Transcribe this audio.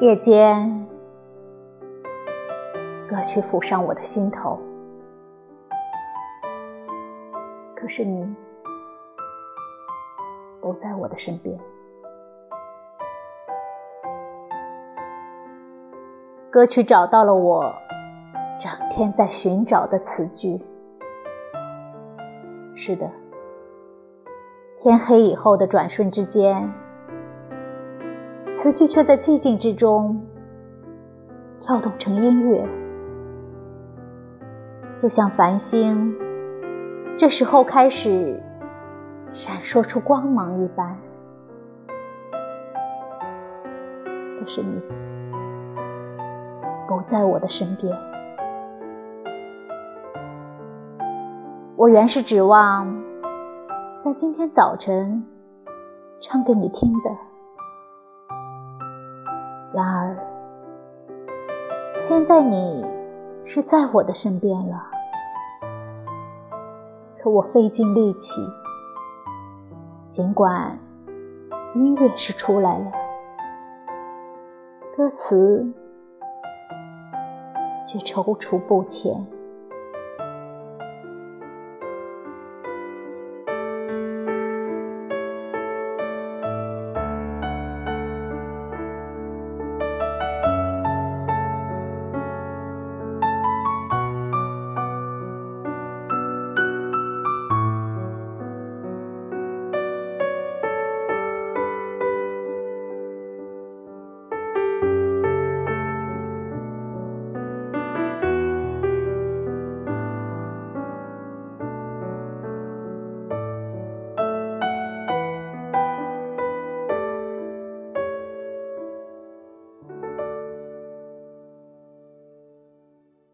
夜间，歌曲抚上我的心头，可是你不在我的身边。歌曲找到了我整天在寻找的词句。是的，天黑以后的转瞬之间。词句却在寂静之中跳动成音乐，就像繁星这时候开始闪烁出光芒一般。可是你不在我的身边，我原是指望在今天早晨唱给你听的。然而，现在你是在我的身边了，可我费尽力气，尽管音乐是出来了，歌词却踌躇不前。